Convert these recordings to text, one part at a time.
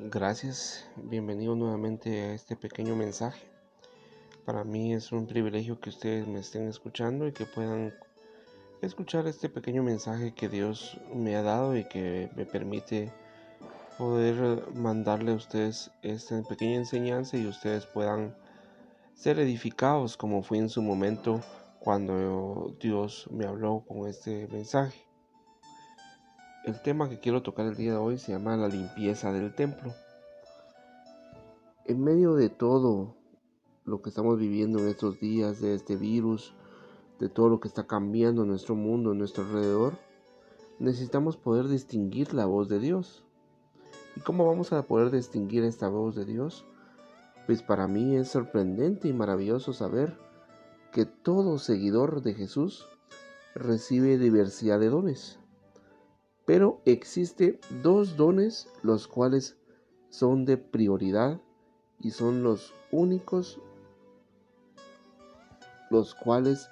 Gracias, bienvenido nuevamente a este pequeño mensaje. Para mí es un privilegio que ustedes me estén escuchando y que puedan escuchar este pequeño mensaje que Dios me ha dado y que me permite poder mandarle a ustedes esta pequeña enseñanza y ustedes puedan ser edificados como fue en su momento cuando Dios me habló con este mensaje. El tema que quiero tocar el día de hoy se llama la limpieza del templo. En medio de todo lo que estamos viviendo en estos días, de este virus, de todo lo que está cambiando en nuestro mundo, en nuestro alrededor, necesitamos poder distinguir la voz de Dios. ¿Y cómo vamos a poder distinguir esta voz de Dios? Pues para mí es sorprendente y maravilloso saber que todo seguidor de Jesús recibe diversidad de dones. Pero existe dos dones los cuales son de prioridad y son los únicos los cuales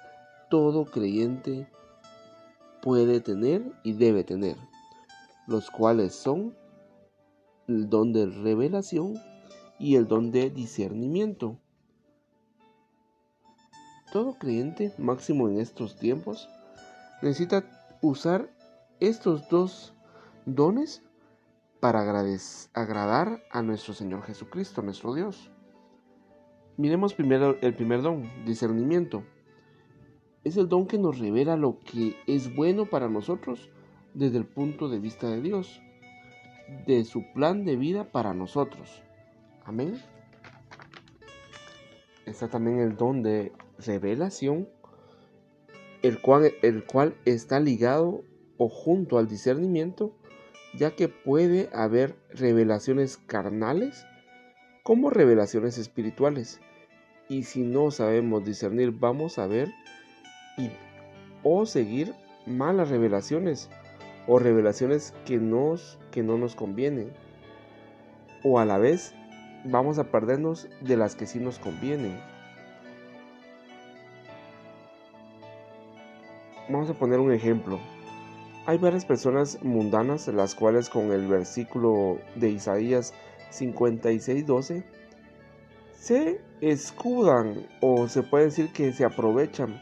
todo creyente puede tener y debe tener, los cuales son el don de revelación y el don de discernimiento. Todo creyente, máximo en estos tiempos, necesita usar estos dos dones para agradar a nuestro Señor Jesucristo, nuestro Dios. Miremos primero el primer don, discernimiento. Es el don que nos revela lo que es bueno para nosotros desde el punto de vista de Dios, de su plan de vida para nosotros. Amén. Está también el don de revelación, el cual, el cual está ligado o junto al discernimiento, ya que puede haber revelaciones carnales como revelaciones espirituales. Y si no sabemos discernir, vamos a ver y, o seguir malas revelaciones o revelaciones que, que no nos convienen. O a la vez vamos a perdernos de las que sí nos convienen. Vamos a poner un ejemplo. Hay varias personas mundanas las cuales con el versículo de Isaías 56:12 se escudan o se puede decir que se aprovechan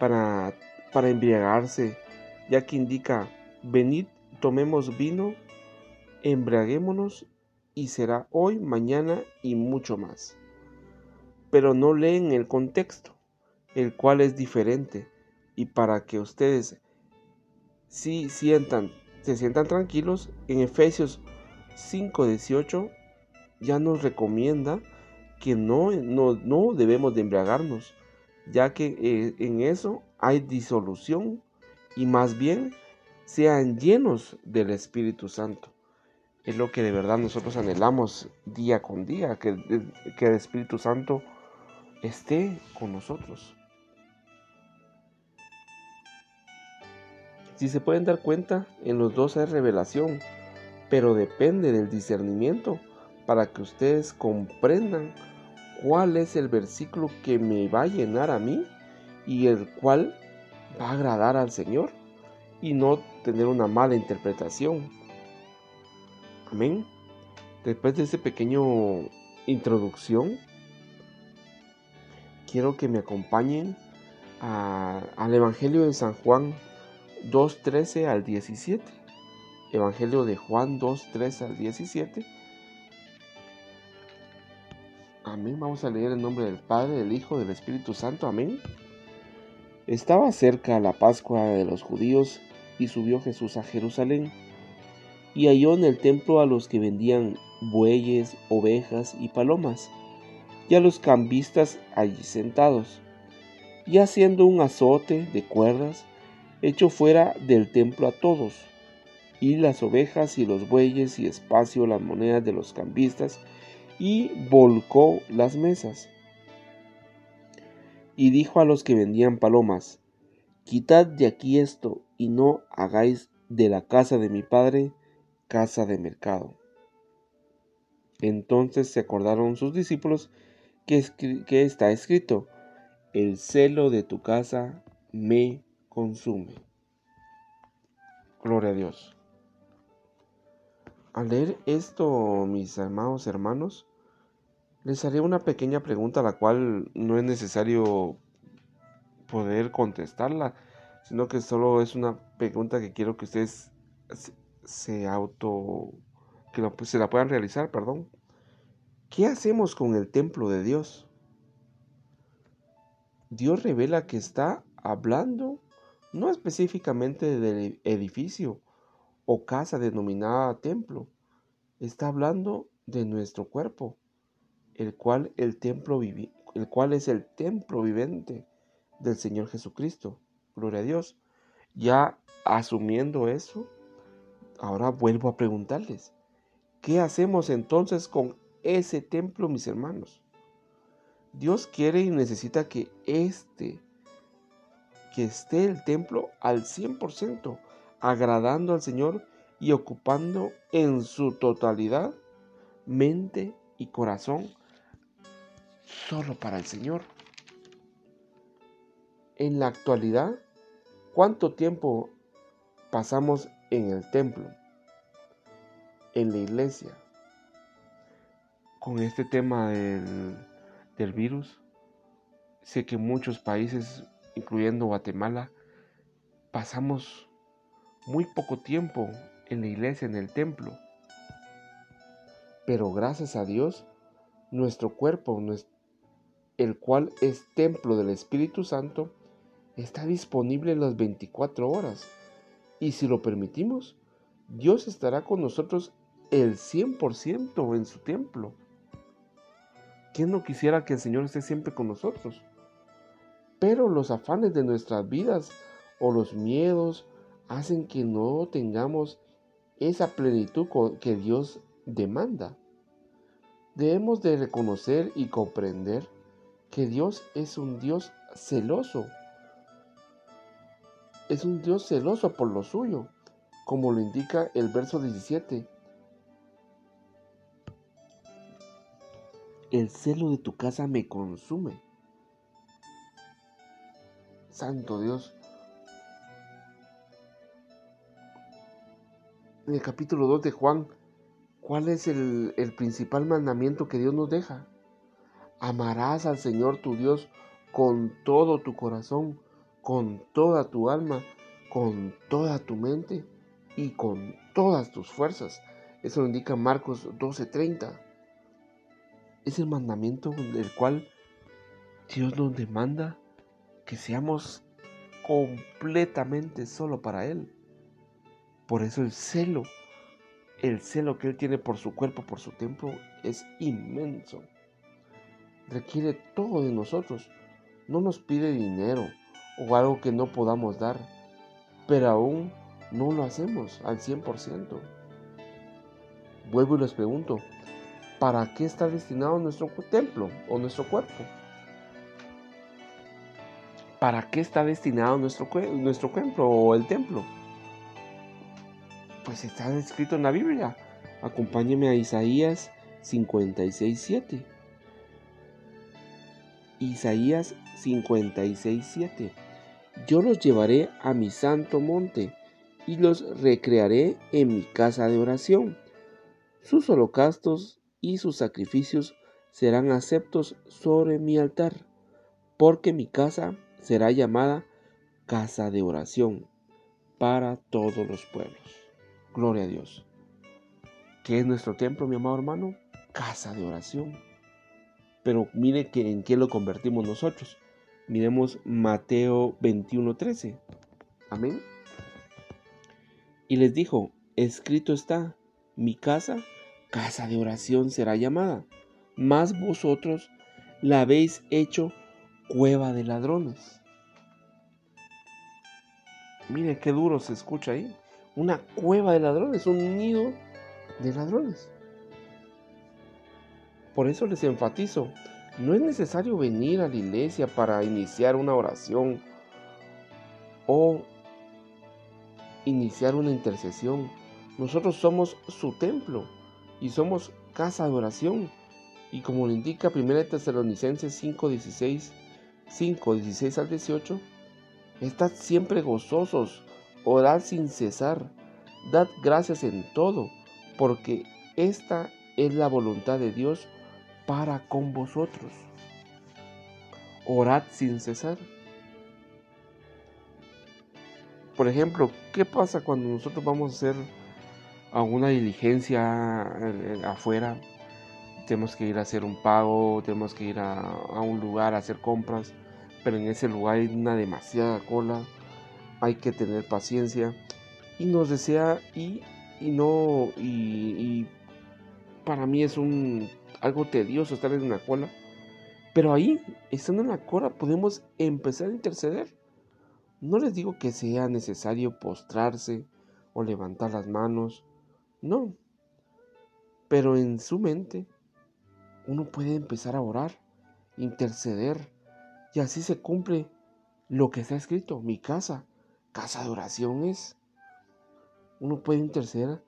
para, para embriagarse, ya que indica, venid, tomemos vino, embriaguémonos y será hoy, mañana y mucho más. Pero no leen el contexto, el cual es diferente, y para que ustedes si sientan, se sientan tranquilos, en Efesios 5:18 ya nos recomienda que no, no, debemos de embriagarnos, ya que eh, en eso hay disolución y más bien sean llenos del Espíritu Santo. Es lo que de verdad nosotros anhelamos día con día, que, que el Espíritu Santo esté con nosotros. Si se pueden dar cuenta, en los dos hay revelación, pero depende del discernimiento para que ustedes comprendan cuál es el versículo que me va a llenar a mí y el cual va a agradar al Señor y no tener una mala interpretación. Amén. Después de ese pequeño introducción, quiero que me acompañen al Evangelio de San Juan 2.13 al 17. Evangelio de Juan 2.13 al 17. Amén. Vamos a leer el nombre del Padre, del Hijo, del Espíritu Santo. Amén. Estaba cerca la Pascua de los judíos y subió Jesús a Jerusalén y halló en el templo a los que vendían bueyes, ovejas y palomas y a los cambistas allí sentados y haciendo un azote de cuerdas echó fuera del templo a todos, y las ovejas y los bueyes y espacio las monedas de los cambistas, y volcó las mesas. Y dijo a los que vendían palomas, Quitad de aquí esto, y no hagáis de la casa de mi padre casa de mercado. Entonces se acordaron sus discípulos que, que está escrito, El celo de tu casa me consume. Gloria a Dios. Al leer esto, mis amados hermanos, les haré una pequeña pregunta la cual no es necesario poder contestarla, sino que solo es una pregunta que quiero que ustedes se auto que se la puedan realizar, perdón. ¿Qué hacemos con el templo de Dios? Dios revela que está hablando no específicamente del edificio o casa denominada templo, está hablando de nuestro cuerpo, el cual, el, templo el cual es el templo vivente del Señor Jesucristo. Gloria a Dios. Ya asumiendo eso, ahora vuelvo a preguntarles, ¿qué hacemos entonces con ese templo, mis hermanos? Dios quiere y necesita que este, que esté el templo al 100%, agradando al Señor y ocupando en su totalidad mente y corazón solo para el Señor. En la actualidad, ¿cuánto tiempo pasamos en el templo, en la iglesia, con este tema del, del virus? Sé que muchos países, incluyendo Guatemala, pasamos muy poco tiempo en la iglesia, en el templo. Pero gracias a Dios, nuestro cuerpo, el cual es templo del Espíritu Santo, está disponible las 24 horas. Y si lo permitimos, Dios estará con nosotros el 100% en su templo. ¿Quién no quisiera que el Señor esté siempre con nosotros? Pero los afanes de nuestras vidas o los miedos hacen que no tengamos esa plenitud que Dios demanda. Debemos de reconocer y comprender que Dios es un Dios celoso es un Dios celoso por lo suyo, como lo indica el verso 17. El celo de tu casa me consume. Santo Dios. En el capítulo 2 de Juan, ¿cuál es el, el principal mandamiento que Dios nos deja? Amarás al Señor tu Dios con todo tu corazón con toda tu alma, con toda tu mente y con todas tus fuerzas. Eso lo indica Marcos 12:30. Es el mandamiento del cual Dios nos demanda que seamos completamente solo para Él. Por eso el celo, el celo que Él tiene por su cuerpo, por su templo, es inmenso. Requiere todo de nosotros. No nos pide dinero, o algo que no podamos dar, pero aún no lo hacemos al 100%. Vuelvo y les pregunto, ¿para qué está destinado nuestro templo o nuestro cuerpo? ¿Para qué está destinado nuestro, nuestro templo o el templo? Pues está escrito en la Biblia. Acompáñeme a Isaías 56.7. Isaías 56.7 yo los llevaré a mi santo monte y los recrearé en mi casa de oración. Sus holocaustos y sus sacrificios serán aceptos sobre mi altar, porque mi casa será llamada casa de oración para todos los pueblos. Gloria a Dios. ¿Qué es nuestro templo, mi amado hermano? Casa de oración. Pero mire que en qué lo convertimos nosotros Miremos Mateo 21:13. Amén. Y les dijo, escrito está, mi casa, casa de oración será llamada, mas vosotros la habéis hecho cueva de ladrones. Mire qué duro se escucha ahí. Una cueva de ladrones, un nido de ladrones. Por eso les enfatizo, no es necesario venir a la iglesia para iniciar una oración o iniciar una intercesión. Nosotros somos su templo y somos casa de oración. Y como lo indica 1 Tesalonicenses 5, 16, 5, 16 al 18, estad siempre gozosos, orad sin cesar, dad gracias en todo, porque esta es la voluntad de Dios para con vosotros. Orad sin cesar. Por ejemplo, ¿qué pasa cuando nosotros vamos a hacer alguna diligencia eh, afuera? Tenemos que ir a hacer un pago, tenemos que ir a, un lugar a hacer compras, pero en ese lugar hay una demasiada cola, hay que tener paciencia. Y nos desea y, y no, y, para mí es un algo tedioso estar en una cola, pero ahí, estando en la cola, podemos empezar a interceder. No les digo que sea necesario postrarse o levantar las manos, no. Pero en su mente uno puede empezar a orar, interceder, y así se cumple lo que está escrito. Mi casa, casa de oración es. Uno puede interceder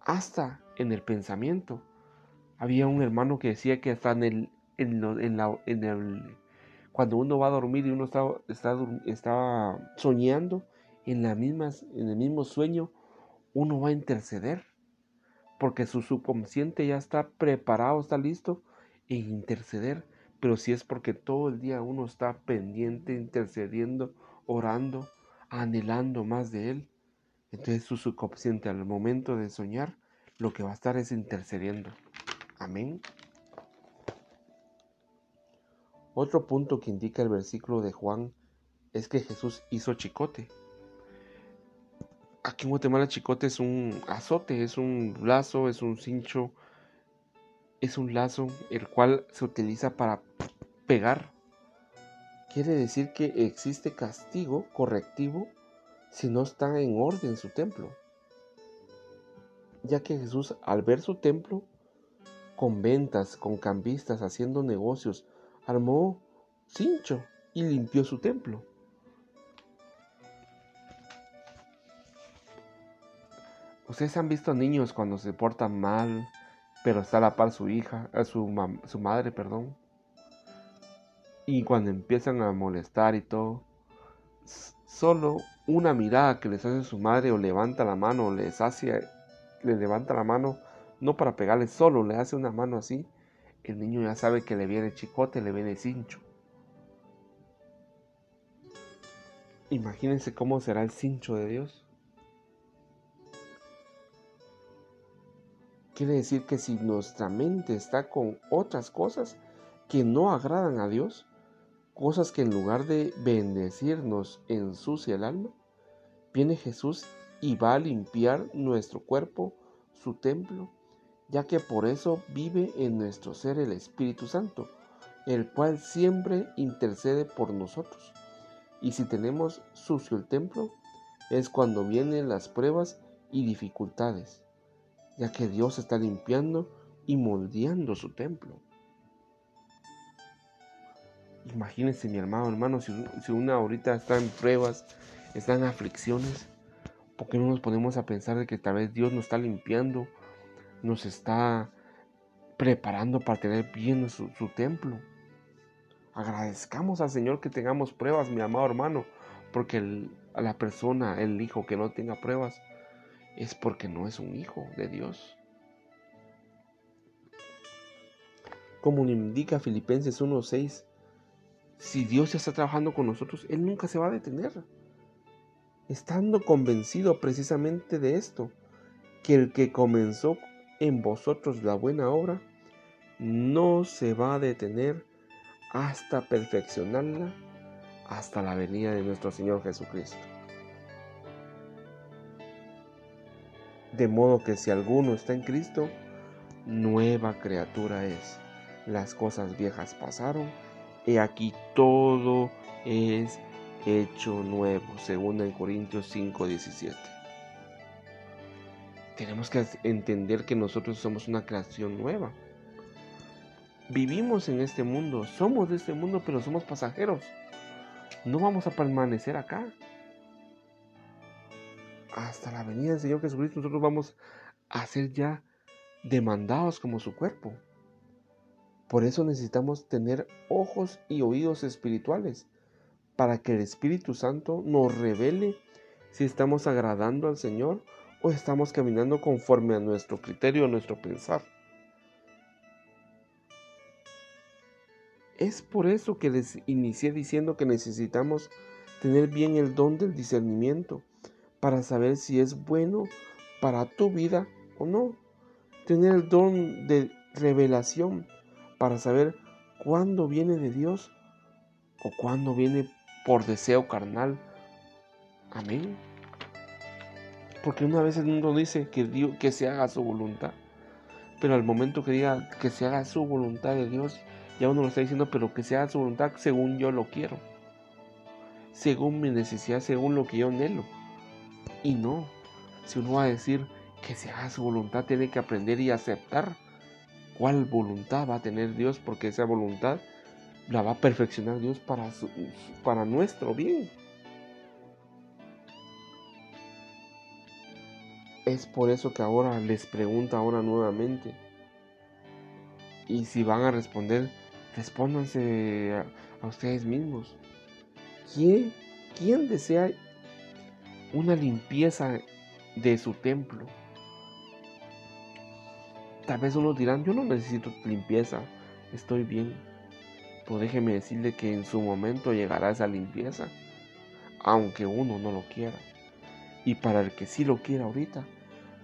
hasta en el pensamiento. Había un hermano que decía que hasta en el, en, la, en el cuando uno va a dormir y uno está, soñando en, la en el mismo sueño, uno va a interceder, porque su subconsciente ya está preparado, está listo en interceder, pero si es porque todo el día uno está pendiente, intercediendo, orando, anhelando más de Él, entonces su subconsciente al momento de soñar, lo que va a estar es intercediendo. Amén. Otro punto que indica el versículo de Juan es que Jesús hizo chicote. Aquí en Guatemala chicote es un azote, es un lazo, es un cincho, es un lazo el cual se utiliza para pegar. Quiere decir que existe castigo correctivo si no está en orden su templo. Ya que Jesús al ver su templo con ventas, con cambistas, haciendo negocios, armó cincho y limpió su templo. Ustedes han visto niños cuando se portan mal, pero está a la par su hija, su, su madre, perdón. Y cuando empiezan a molestar y todo, solo una mirada que les hace su madre o levanta la mano o les hace, le levanta la mano, no para pegarle, solo le hace una mano así, el niño ya sabe que le viene chicote, le viene cincho. Imagínense cómo será el cincho de Dios. Quiere decir que si nuestra mente está con otras cosas que no agradan a Dios, cosas que en lugar de bendecirnos ensucia el alma, viene Jesús y va a limpiar nuestro cuerpo, su templo, ya que por eso vive en nuestro ser el Espíritu Santo, el cual siempre intercede por nosotros. Y si tenemos sucio el templo, es cuando vienen las pruebas y dificultades, ya que Dios está limpiando y moldeando su templo. Imagínense mi hermano, hermano, si, una ahorita está en pruebas, está en aflicciones, ¿por qué no nos ponemos a pensar de que tal vez Dios nos está limpiando nos está preparando para tener bien su, templo. Agradezcamos al Señor que tengamos pruebas, mi amado hermano, porque a la persona, el hijo que no tenga pruebas, es porque no es un hijo de Dios. Como indica Filipenses 1.6, si Dios está trabajando con nosotros, Él nunca se va a detener. Estando convencido precisamente de esto, que el que comenzó en vosotros la buena obra, no se va a detener hasta perfeccionarla hasta la venida de nuestro Señor Jesucristo. De modo que si alguno está en Cristo, nueva criatura es. Las cosas viejas pasaron, y aquí todo es hecho nuevo, según en Corintios 5:17 tenemos que entender que nosotros somos una creación nueva. Vivimos en este mundo, somos de este mundo, pero somos pasajeros. No vamos a permanecer acá. Hasta la venida del Señor Jesucristo nosotros vamos a ser ya demandados como su cuerpo. Por eso necesitamos tener ojos y oídos espirituales para que el Espíritu Santo nos revele si estamos agradando al Señor o estamos caminando conforme a nuestro criterio, a nuestro pensar. Es por eso que les inicié diciendo que necesitamos tener bien el don del discernimiento para saber si es bueno para tu vida o no. Tener el don de revelación para saber cuándo viene de Dios o cuándo viene por deseo carnal. Amén. Porque una vez el mundo dice que, Dios, que se haga su voluntad, pero al momento que diga que se haga su voluntad de Dios, ya uno lo está diciendo, pero que se haga su voluntad según yo lo quiero, según mi necesidad, según lo que yo anhelo. Y no, si uno va a decir que se haga su voluntad, tiene que aprender y aceptar cuál voluntad va a tener Dios, porque esa voluntad la va a perfeccionar Dios para, para nuestro bien. Es por eso que ahora les pregunto ahora nuevamente. Y si van a responder, respóndanse a, ustedes mismos. ¿Quién, ¿Quién desea una limpieza de su templo? Tal vez unos dirán, yo no necesito limpieza, estoy bien. Pues déjeme decirle que en su momento llegará esa limpieza, aunque uno no lo quiera. Y para el que sí lo quiera ahorita,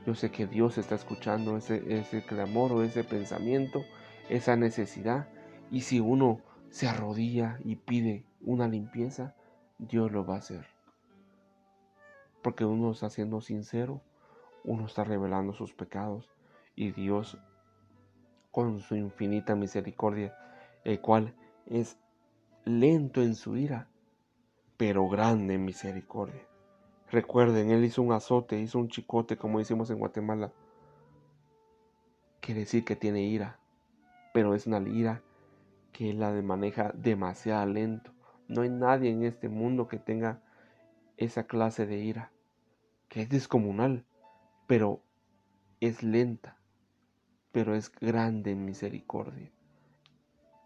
yo sé que Dios está escuchando ese, ese clamor o ese pensamiento, esa necesidad. Y si uno se arrodilla y pide una limpieza, Dios lo va a hacer. Porque uno está siendo sincero, uno está revelando sus pecados y Dios con su infinita misericordia, el cual es lento en su ira, pero grande en misericordia. Recuerden, él hizo un azote, hizo un chicote, como decimos en Guatemala. Quiere decir que tiene ira, pero es una ira que la maneja demasiado lento. No hay nadie en este mundo que tenga esa clase de ira, que es descomunal, pero es lenta, pero es grande en misericordia.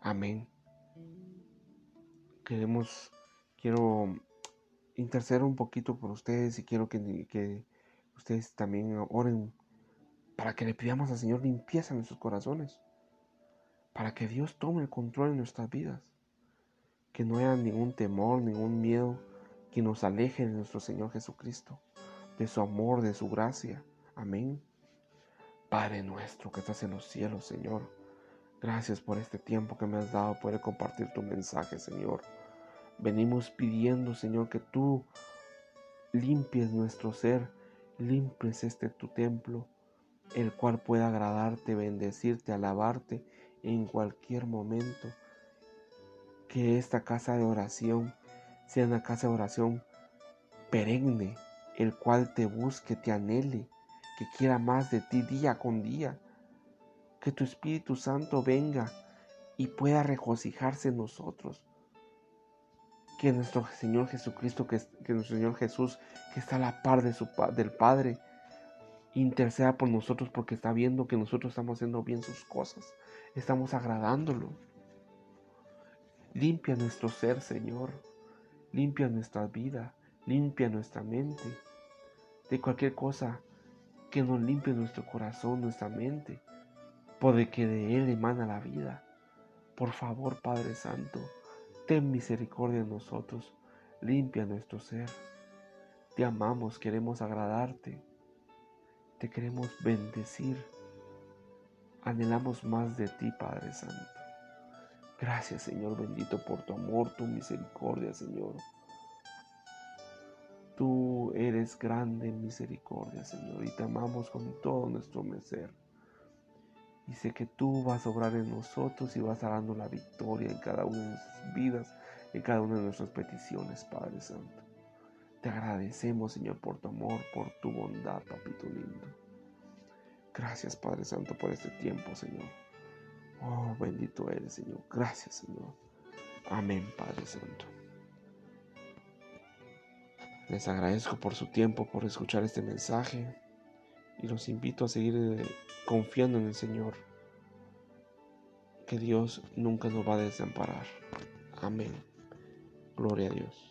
Amén queremos, quiero interceder un poquito por ustedes y quiero que, que ustedes también oren para que le pidamos al Señor limpieza en nuestros corazones, para que Dios tome el control en nuestras vidas, que no haya ningún temor, ningún miedo que nos aleje de nuestro Señor Jesucristo, de su amor, de su gracia. Amén. Padre nuestro que estás en los cielos, Señor, gracias por este tiempo que me has dado, poder compartir tu mensaje, Señor. Venimos pidiendo, Señor, que tú limpies nuestro ser, limpies este tu templo, el cual pueda agradarte, bendecirte, alabarte en cualquier momento. Que esta casa de oración sea una casa de oración perenne, el cual te busque, te anhele, que quiera más de ti día con día. Que tu Espíritu Santo venga y pueda regocijarse en nosotros. Que nuestro Señor Jesucristo, que, nuestro Señor Jesús, que está a la par del Padre, interceda por nosotros porque está viendo que nosotros estamos haciendo bien sus cosas, estamos agradándolo. Limpia nuestro ser, Señor, limpia nuestra vida, limpia nuestra mente de cualquier cosa que nos limpie nuestro corazón, nuestra mente, porque de Él emana la vida. Por favor, Padre Santo, Ten misericordia de nosotros, limpia nuestro ser. Te amamos, queremos agradarte, te queremos bendecir. Anhelamos más de ti, Padre Santo. Gracias, Señor bendito, por tu amor, tu misericordia, Señor. Grande misericordia, Señor, y te amamos con todo nuestro ser. Y sé que tú vas a obrar en nosotros y vas a dando la victoria en cada una de nuestras vidas, en cada una de nuestras peticiones, Padre Santo. Te agradecemos, Señor, por tu amor, por tu bondad, papito lindo. Gracias, Padre Santo, por este tiempo, Señor. Oh, bendito eres, Señor. Gracias, Señor. Amén, Padre Santo. Les agradezco por su tiempo, por escuchar este mensaje y los invito a seguir eh, confiando en el Señor, que Dios nunca nos va a desamparar. Amén. Gloria a Dios.